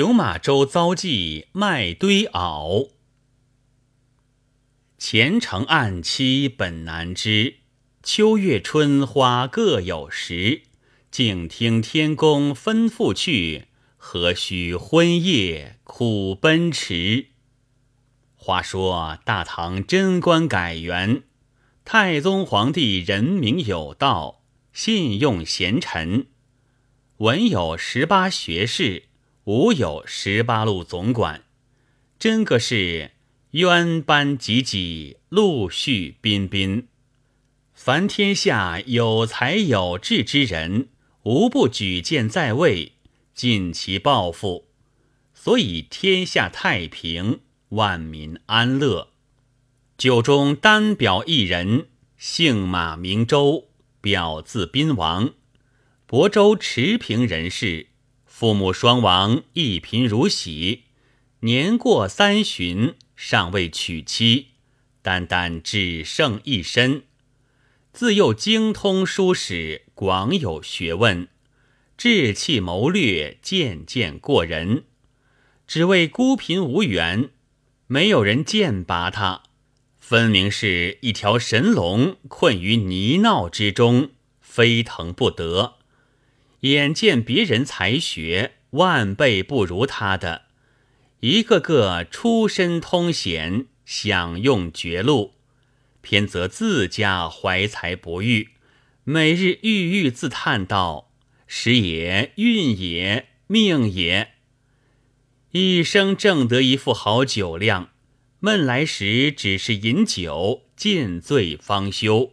琼马洲遭际卖堆袄。前程暗期本难知，秋月春花各有时。静听天公吩咐去，何须昏夜苦奔驰？话说大唐贞观改元，太宗皇帝人民有道，信用贤臣，文有十八学士，武有十八路总管，真个是。渊班济济，陆续彬彬。凡天下有才有志之人，无不举荐在位，尽其抱负，所以天下太平，万民安乐。酒中单表一人，姓马名周，表字宾王，亳州持平人士，父母双亡，一贫如洗，年过三旬。尚未娶妻，单单只剩一身。自幼精通书史，广有学问，志气谋略渐渐过人。只为孤贫无缘，没有人荐拔他，分明是一条神龙困于泥淖之中，飞腾不得。眼见别人才学万倍不如他的。一个个出身通显，享用绝路，偏则自家怀才不遇，每日郁郁自叹道：“时也，运也，命也。”一生挣得一副好酒量，闷来时只是饮酒，尽醉方休。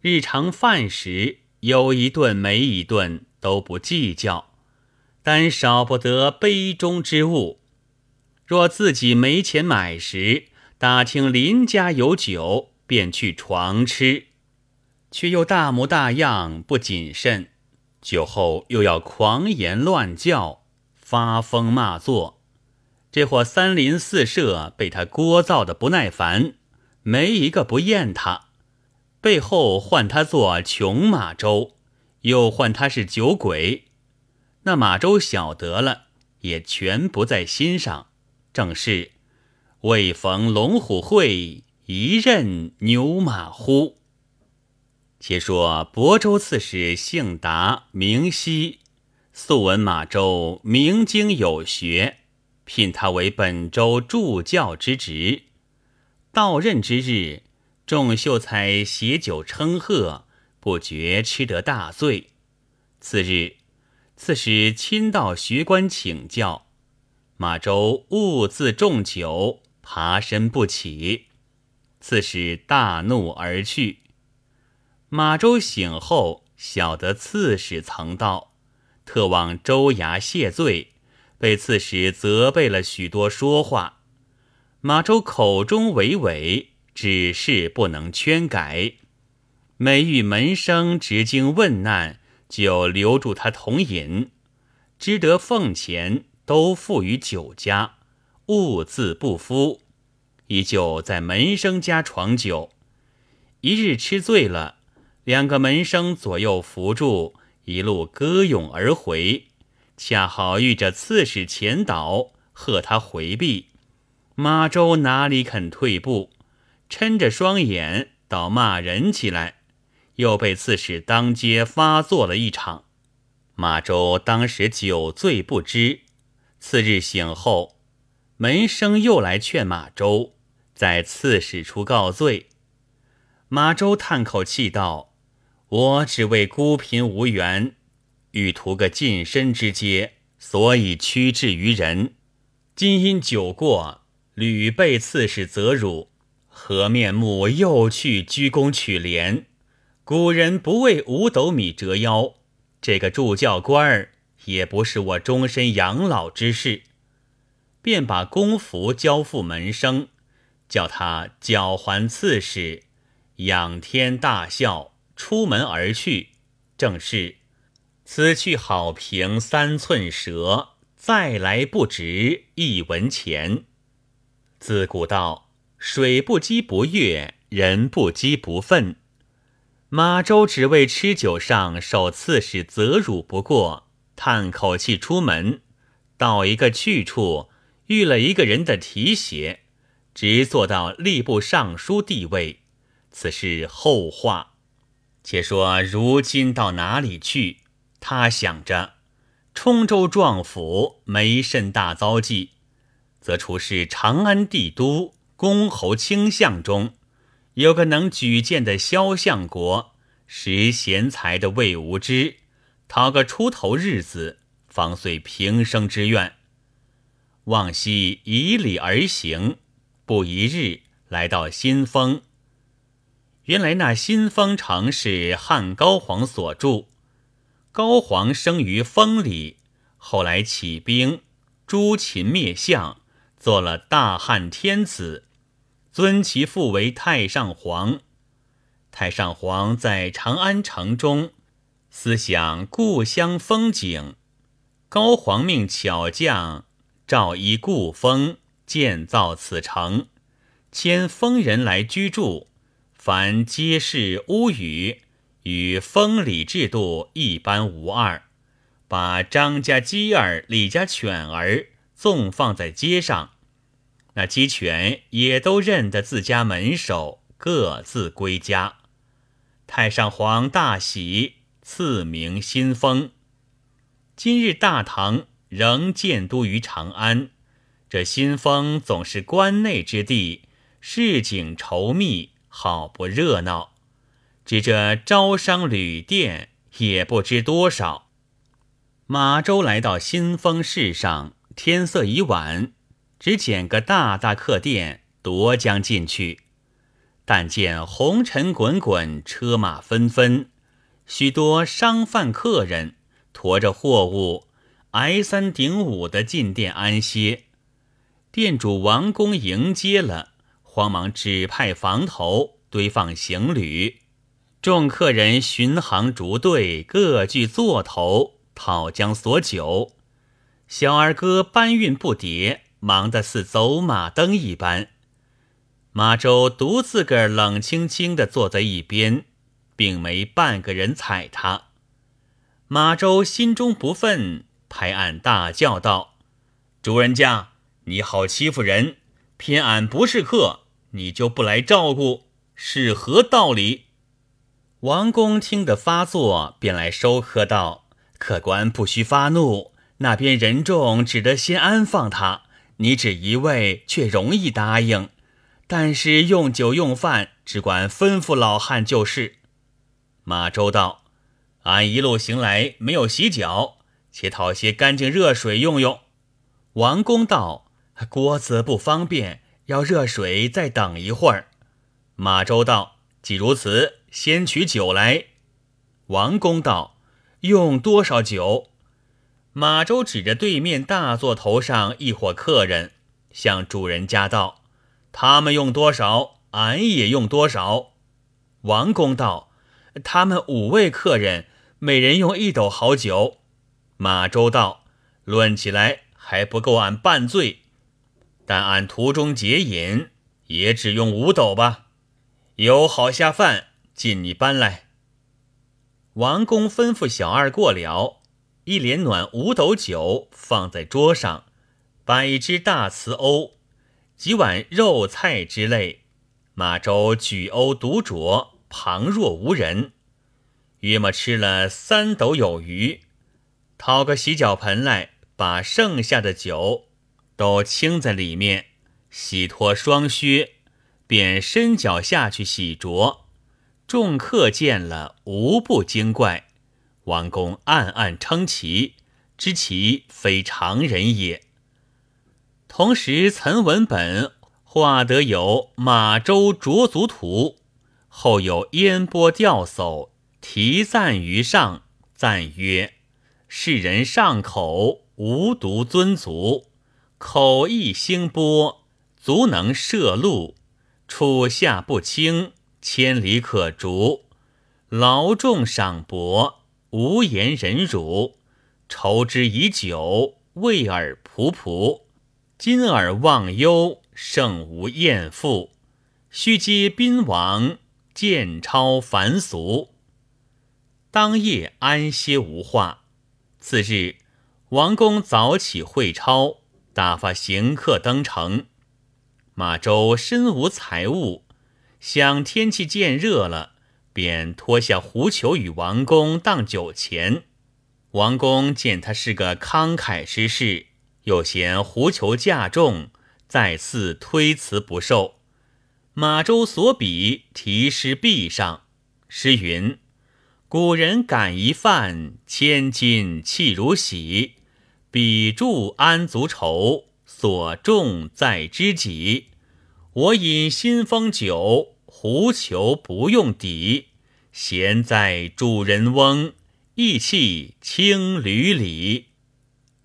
日常饭食有一顿没一顿都不计较，但少不得杯中之物。若自己没钱买时，打听邻家有酒，便去床吃，却又大模大样不谨慎，酒后又要狂言乱叫，发疯骂作。这伙三邻四舍被他聒噪的不耐烦，没一个不厌他，背后唤他做穷马周，又唤他是酒鬼。那马周晓得了，也全不在心上。正是未逢龙虎会，一任牛马乎？且说亳州刺史姓达，名熙，素闻马周明经有学，聘他为本州助教之职。到任之日，众秀才携酒称贺，不觉吃得大醉。次日，刺史亲到学官请教。马周兀自重酒，爬身不起。刺史大怒而去。马周醒后，晓得刺史曾到，特往州衙谢罪，被刺史责备了许多说话。马周口中娓娓，只是不能圈改。每遇门生直经问难，就留住他同饮，知得奉钱。都付于酒家，兀自不敷，依旧在门生家闯酒。一日吃醉了，两个门生左右扶住，一路歌咏而回，恰好遇着刺史前导，喝他回避。马周哪里肯退步，撑着双眼倒骂人起来，又被刺史当街发作了一场。马周当时酒醉不知。次日醒后，门生又来劝马周，在刺史处告罪。马周叹口气道：“我只为孤贫无缘，欲图个近身之阶，所以屈至于人。今因酒过，屡被刺史责辱，何面目又去鞠躬取怜？古人不为五斗米折腰，这个助教官儿。”也不是我终身养老之事，便把公服交付门生，叫他缴还刺史，仰天大笑，出门而去。正是此去好评三寸舌，再来不值一文钱。自古道，水不积不悦，人不积不愤。马周只为吃酒上受刺史责辱不过。叹口气，出门，到一个去处，遇了一个人的提携，直做到吏部尚书地位。此事后话。且说如今到哪里去？他想着，冲州壮府没甚大遭际，则出是长安帝都公侯卿相中，有个能举荐的萧相国，识贤才的魏无知。讨个出头日子，方遂平生之愿。望西以礼而行，不一日来到新丰。原来那新丰城是汉高皇所筑。高皇生于丰里，后来起兵诛秦灭项，做了大汉天子，尊其父为太上皇。太上皇在长安城中。思想故乡风景，高皇命巧匠照依故风建造此城，迁丰人来居住，凡街市屋宇与丰里制度一般无二。把张家鸡儿、李家犬儿纵放在街上，那鸡犬也都认得自家门首，各自归家。太上皇大喜。赐名新丰。今日大唐仍建都于长安，这新丰总是关内之地，市井稠密，好不热闹。只这招商旅店也不知多少。马周来到新丰市上，天色已晚，只拣个大大客店，夺将进去。但见红尘滚滚，车马纷纷。许多商贩客人驮着货物，挨三顶五的进店安歇。店主王公迎接了，慌忙指派房头堆放行旅。众客人巡行逐队，各具座头，讨将所酒。小儿哥搬运不迭，忙得似走马灯一般。马周独自个儿冷清清的坐在一边。并没半个人睬他。马周心中不忿，拍案大叫道：“主人家，你好欺负人！偏俺不是客，你就不来照顾，是何道理？”王公听得发作，便来收喝道：“客官不须发怒，那边人众只得先安放他。你只一位，却容易答应。但是用酒用饭，只管吩咐老汉就是。”马周道：“俺一路行来没有洗脚，且讨些干净热水用用。”王公道：“锅子不方便，要热水再等一会儿。”马周道：“既如此，先取酒来。”王公道：“用多少酒？”马周指着对面大座头上一伙客人，向主人家道：“他们用多少，俺也用多少。”王公道。他们五位客人，每人用一斗好酒。马周道：“论起来还不够俺半醉，但俺途中解饮，也只用五斗吧。有好下饭，尽你搬来。”王公吩咐小二过了，一连暖五斗酒放在桌上，摆只大瓷瓯，几碗肉菜之类。马周举瓯独酌。旁若无人，约莫吃了三斗有余，掏个洗脚盆来，把剩下的酒都倾在里面，洗脱双靴，便伸脚下去洗濯。众客见了，无不惊怪。王公暗暗称奇，知其非常人也。同时，岑文本画得有马周卓足图。后有烟波钓叟题赞于上，赞曰：“世人上口无独尊足，口亦兴波，足能涉路，处下不清，千里可逐。劳众赏博，无言忍辱，愁之已久，味尔仆仆。今尔忘忧，胜无厌负，须接宾王。”见超凡俗。当夜安歇无话。次日，王公早起会超，打发行客登城。马周身无财物，想天气渐热了，便脱下狐裘与王公当酒钱。王公见他是个慷慨之士，又嫌狐裘价重，再次推辞不受。马周所笔题诗壁上，诗云：“古人感一饭，千金弃如洗。笔注安足愁，所重在知己。”我饮新丰酒，狐裘不用底。闲在主人翁，意气轻履里。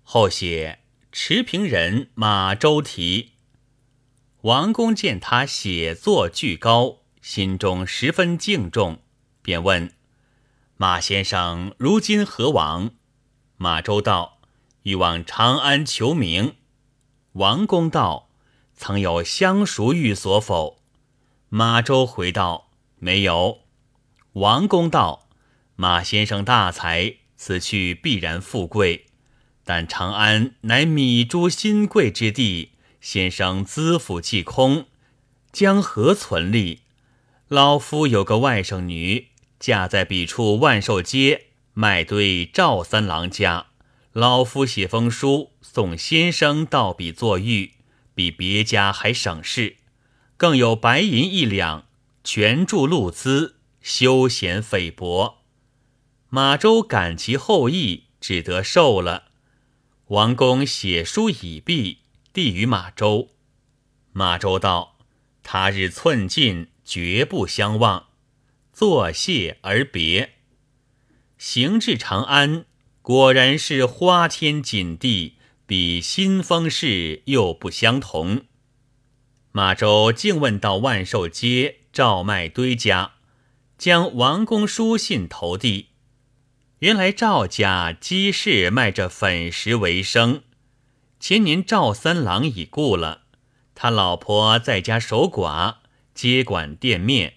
后写持平人马周题。王公见他写作巨高，心中十分敬重，便问马先生如今何往？马周道：欲往长安求名。王公道。曾有相熟寓所否？马周回道：“没有。”王公道：“马先生大才，此去必然富贵。但长安乃米珠新贵之地，先生资府既空，将何存利？老夫有个外甥女，嫁在彼处万寿街麦堆赵三郎家。老夫写封书送先生到彼作寓。”比别家还省事，更有白银一两，全助路资，休闲菲薄。马周感其厚意，只得受了。王公写书已毕，递与马周。马周道：“他日寸进，绝不相忘。”作谢而别。行至长安，果然是花天锦地。比新丰市又不相同。马周竟问到万寿街赵麦堆家，将王公书信投递。原来赵家鸡市卖着粉食为生，前年赵三郎已故了，他老婆在家守寡，接管店面。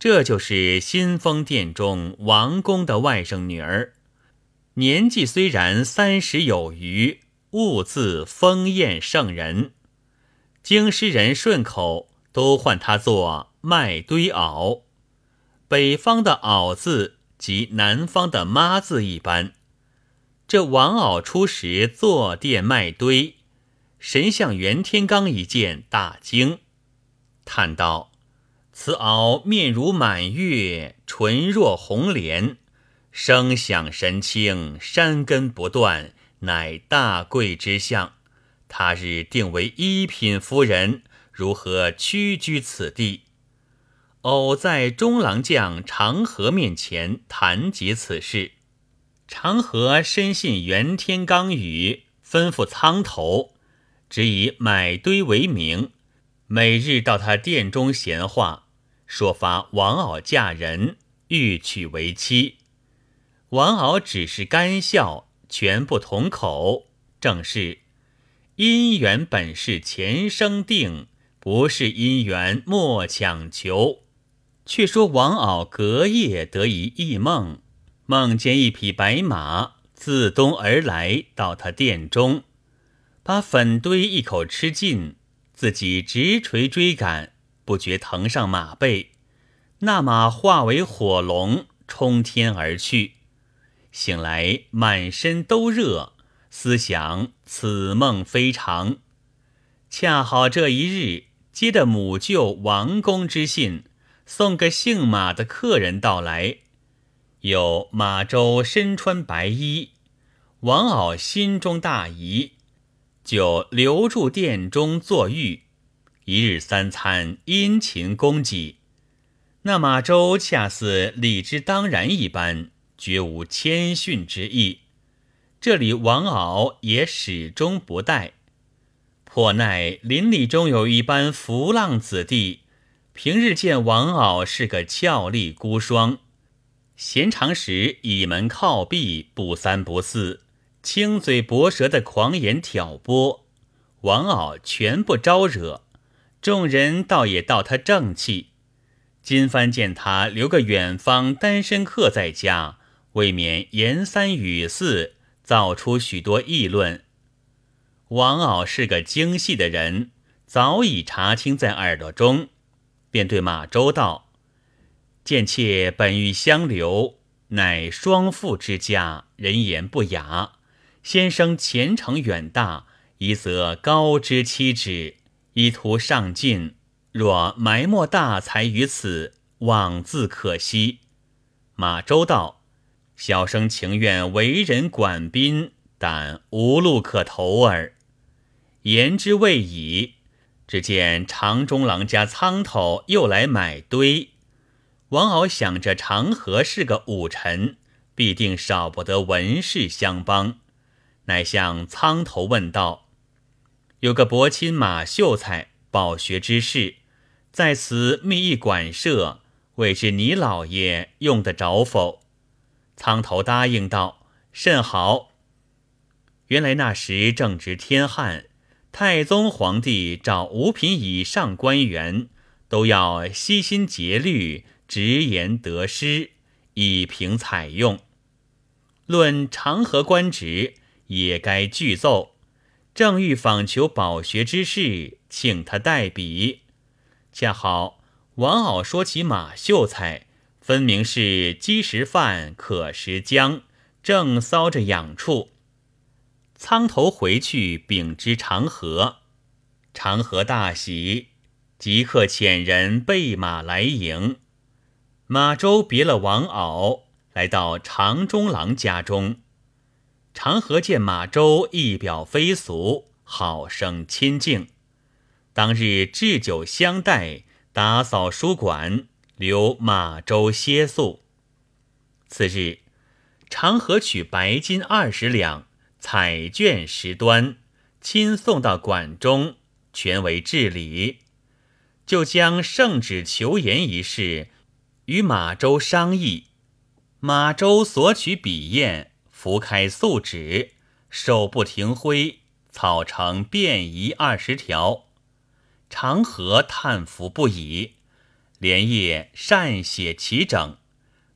这就是新丰店中王公的外甥女儿，年纪虽然三十有余。物自丰艳圣人，京师人顺口都唤他做麦堆袄。北方的袄字及南方的妈字一般。这王媪初时坐殿麦堆，神像袁天罡一见大惊，叹道：“此袄面如满月，唇若红莲，声响神清，山根不断。”乃大贵之相，他日定为一品夫人，如何屈居此地？偶在中郎将长河面前谈及此事，长河深信袁天罡语，吩咐仓头，只以买堆为名，每日到他店中闲话，说发王媪嫁人，欲娶为妻。王媪只是干笑。全不同口，正是姻缘本是前生定，不是姻缘莫强求。却说王媪隔夜得一异梦，梦见一匹白马自东而来，到他殿中，把粉堆一口吃尽，自己直垂追赶，不觉腾上马背，那马化为火龙，冲天而去。醒来，满身都热，思想此梦非常。恰好这一日接的母舅王公之信，送个姓马的客人到来，有马周身穿白衣，王媪心中大疑，就留住殿中坐浴，一日三餐殷勤供给。那马周恰似理之当然一般。绝无谦逊之意，这里王敖也始终不待。颇奈邻里中有一般浮浪子弟，平日见王敖是个俏丽孤孀，闲常时倚门靠壁，不三不四，轻嘴薄舌的狂言挑拨，王敖全不招惹，众人倒也道他正气。今番见他留个远方单身客在家。未免言三语四，造出许多议论。王敖是个精细的人，早已察听在耳朵中，便对马周道：“贱妾本欲相留，乃双父之家，人言不雅。先生前程远大，一则高之妻之，以图上进。若埋没大才于此，枉自可惜。”马周道：“小生情愿为人管宾，但无路可投耳。”言之未已，只见长中郎家仓头又来买堆。王敖想着长河是个武臣，必定少不得文士相帮，乃向仓头问道：“有个伯亲马秀才，饱学之士，在此觅一馆舍，未知你老爷用得着否？”仓头答应道：“甚好。”原来那时正值天旱。太宗皇帝找五品以上官员，都要悉心竭虑，直言得失，以凭采用。论长河官职，也该具奏。正欲访求饱学之士，请他代笔。恰好王敖说起马秀才，分明是饥食饭，渴食姜，正搔着痒处。仓头回去禀知长河，长河大喜，即刻遣人备马来迎。马周别了王敖，来到长中郎家中。长河见马周一表飞俗，好生亲近。当日置酒相待，打扫书馆，留马周歇宿。次日，长河取白金二十两。彩卷十端，亲送到馆中，全为治理。就将圣旨求言一事与马周商议。马周索取笔砚，拂开素纸，手不停挥，草成便宜二十条。长河叹服不已，连夜善写齐整，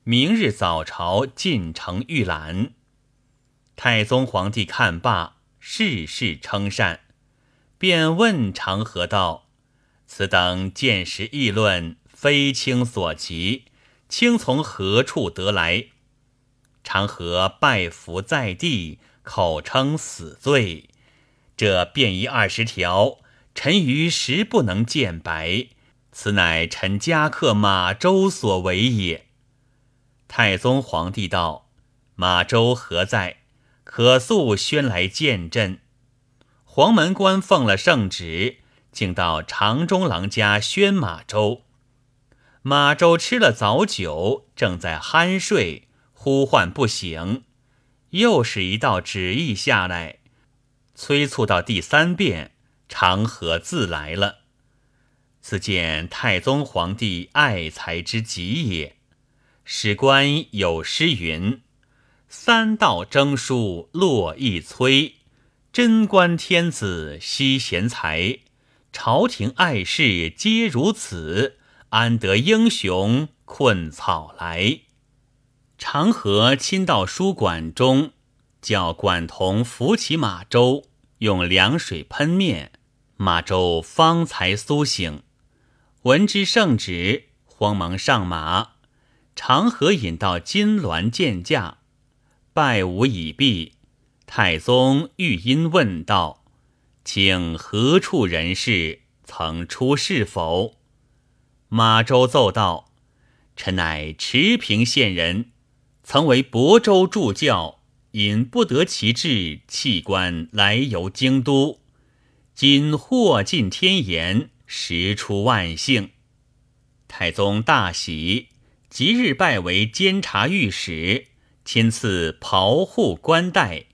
明日早朝进城御览。太宗皇帝看罢，事事称善，便问长河道：“此等见识议论，非卿所及，卿从何处得来？”长河拜伏在地，口称死罪。这便宜二十条，臣于实不能见白。此乃臣家客马周所为也。太宗皇帝道：“马周何在？”可速宣来见朕。黄门官奉了圣旨，竟到长中郎家宣马周。马周吃了早酒，正在酣睡，呼唤不醒。又是一道旨意下来，催促到第三遍，长河自来了。此见太宗皇帝爱才之极也。史官有诗云。三道征书络一催，贞观天子惜贤才，朝廷爱事皆如此，安得英雄困草来？长河亲到书馆中，叫管童扶起马周，用凉水喷面，马周方才苏醒。闻之圣旨，慌忙上马。长河引到金銮见驾。拜吾已毕，太宗欲因问道：“请何处人士？曾出仕否？”马周奏道：“臣乃池平县人，曾为亳州助教，因不得其志，弃官来游京都。今获尽天颜，实出万幸。”太宗大喜，即日拜为监察御史。亲赐袍护冠带，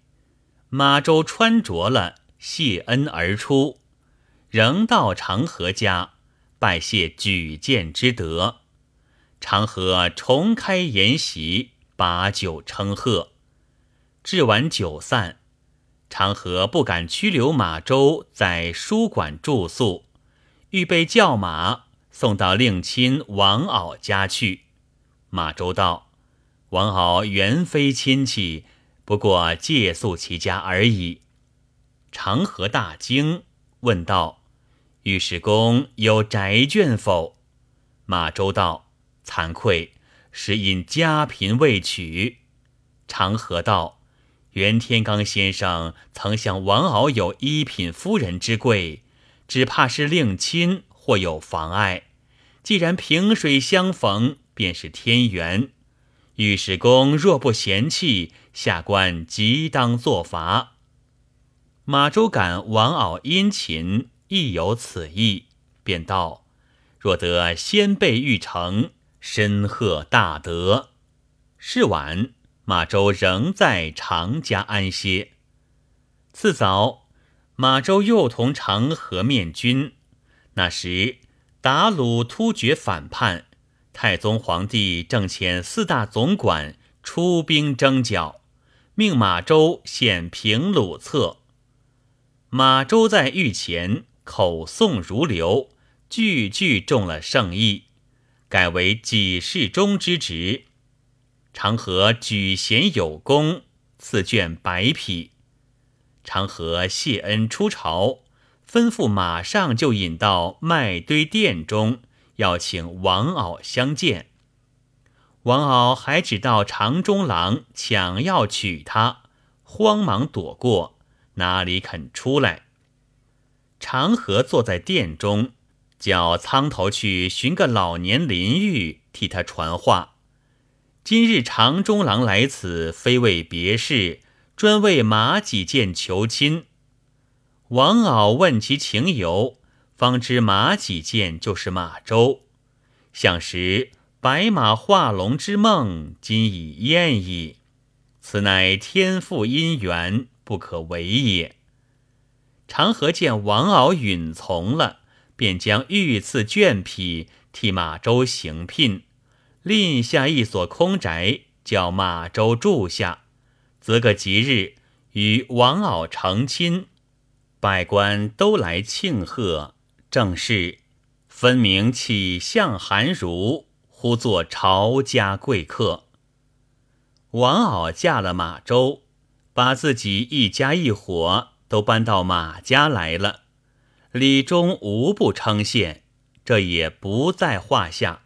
马周穿着了，谢恩而出，仍到长河家拜谢举荐之德。长河重开筵席，把酒称贺。至晚酒散，长河不敢拘留马周在书馆住宿，预备叫马送到令亲王敖家去。马周道。王敖原非亲戚，不过借宿其家而已。长河大惊，问道：“御史公有宅眷否？”马周道：“惭愧，是因家贫未娶。”长河道：“袁天罡先生曾向王敖有一品夫人之贵，只怕是令亲或有妨碍。既然萍水相逢，便是天缘。御史公若不嫌弃，下官即当作罚。”马周感王敖殷勤，亦有此意，便道：“若得先辈玉成，深贺大德。”是晚。马周仍在常家安歇。次早，马周又同长河面君。那时，达鲁突厥反叛，太宗皇帝正遣四大总管出兵征剿，命马周献平鲁策。马周在御前口诵如流，句句中了圣意，改为己事中之职。长河举贤有功，赐卷百匹。长河谢恩出朝，吩咐马上就引到麦堆殿中，要请王敖相见。王敖还只到长中郎抢要娶她，慌忙躲过，哪里肯出来？长河坐在殿中，叫苍头去寻个老年邻居替他传话。今日长中郎来此，非为别事，专为马几剑求亲。王敖问其情由，方知马几剑就是马周。想时白马化龙之梦，今已厌矣。此乃天赋姻缘，不可为也。长河见王敖允从了，便将御赐绢匹替马周行聘。另下一所空宅，叫马周住下，择个吉日与王敖成亲，百官都来庆贺。正是分明起相寒儒，呼作朝家贵客。王敖嫁了马周，把自己一家一伙都搬到马家来了，礼中无不称羡，这也不在话下。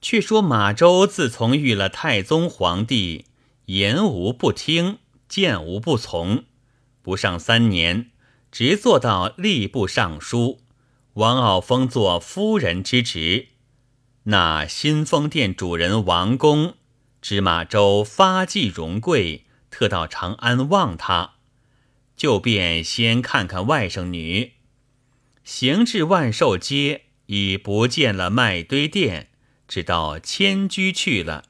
却说马周自从遇了太宗皇帝，言无不听，见无不从。不上三年，直做到吏部尚书，王敖封作夫人之职。那新丰殿主人王公知马州发迹荣贵，特到长安望他，就便先看看外甥女。行至万寿街，已不见了麦堆店。直到迁居去了，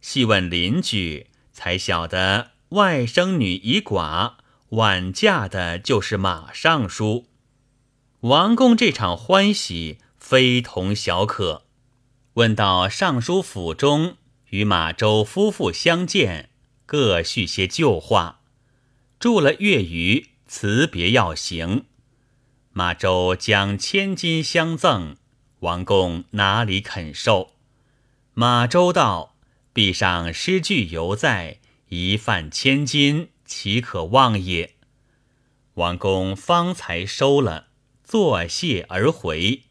细问邻居，才晓得外甥女已寡，晚嫁的就是马尚书。王公这场欢喜非同小可。问到尚书府中，与马周夫妇相见，各叙些旧话。住了月余，辞别要行。马周将千金相赠。王公哪里肯受？马周道：“壁上诗句犹在，一饭千金，岂可忘也？”王公方才收了，作谢而回，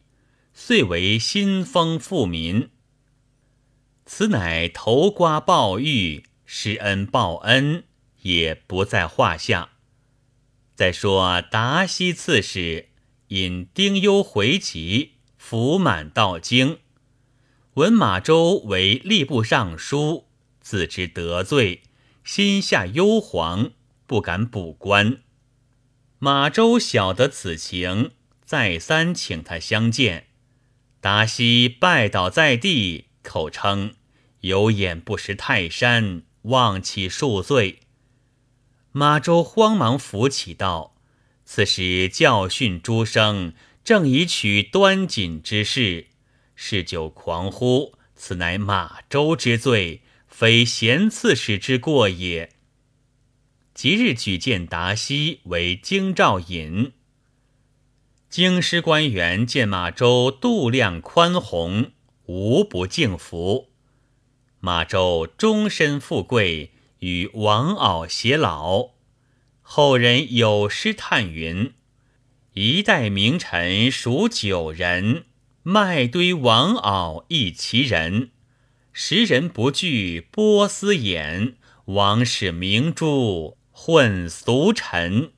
遂为新丰富民。此乃投瓜报玉，施恩报恩，也不在话下。再说达西刺史因丁忧回籍。福满到京，闻马周为吏部尚书，自知得罪，心下忧惶，不敢补官。马周晓得此情，再三请他相见。达西拜倒在地，口称有眼不识泰山，望其恕罪。马周慌忙扶起道：“此时教训诸生。”正以取端锦之事，嗜酒狂呼，此乃马周之罪，非贤刺史之过也。即日举荐达西为京兆尹。京师官员见马周度量宽宏，无不敬服。马周终身富贵，与王媪偕老。后人有诗叹云：“一代名臣数九人，麦堆王媪一其人。时人不惧波斯眼，王室明珠混俗尘。”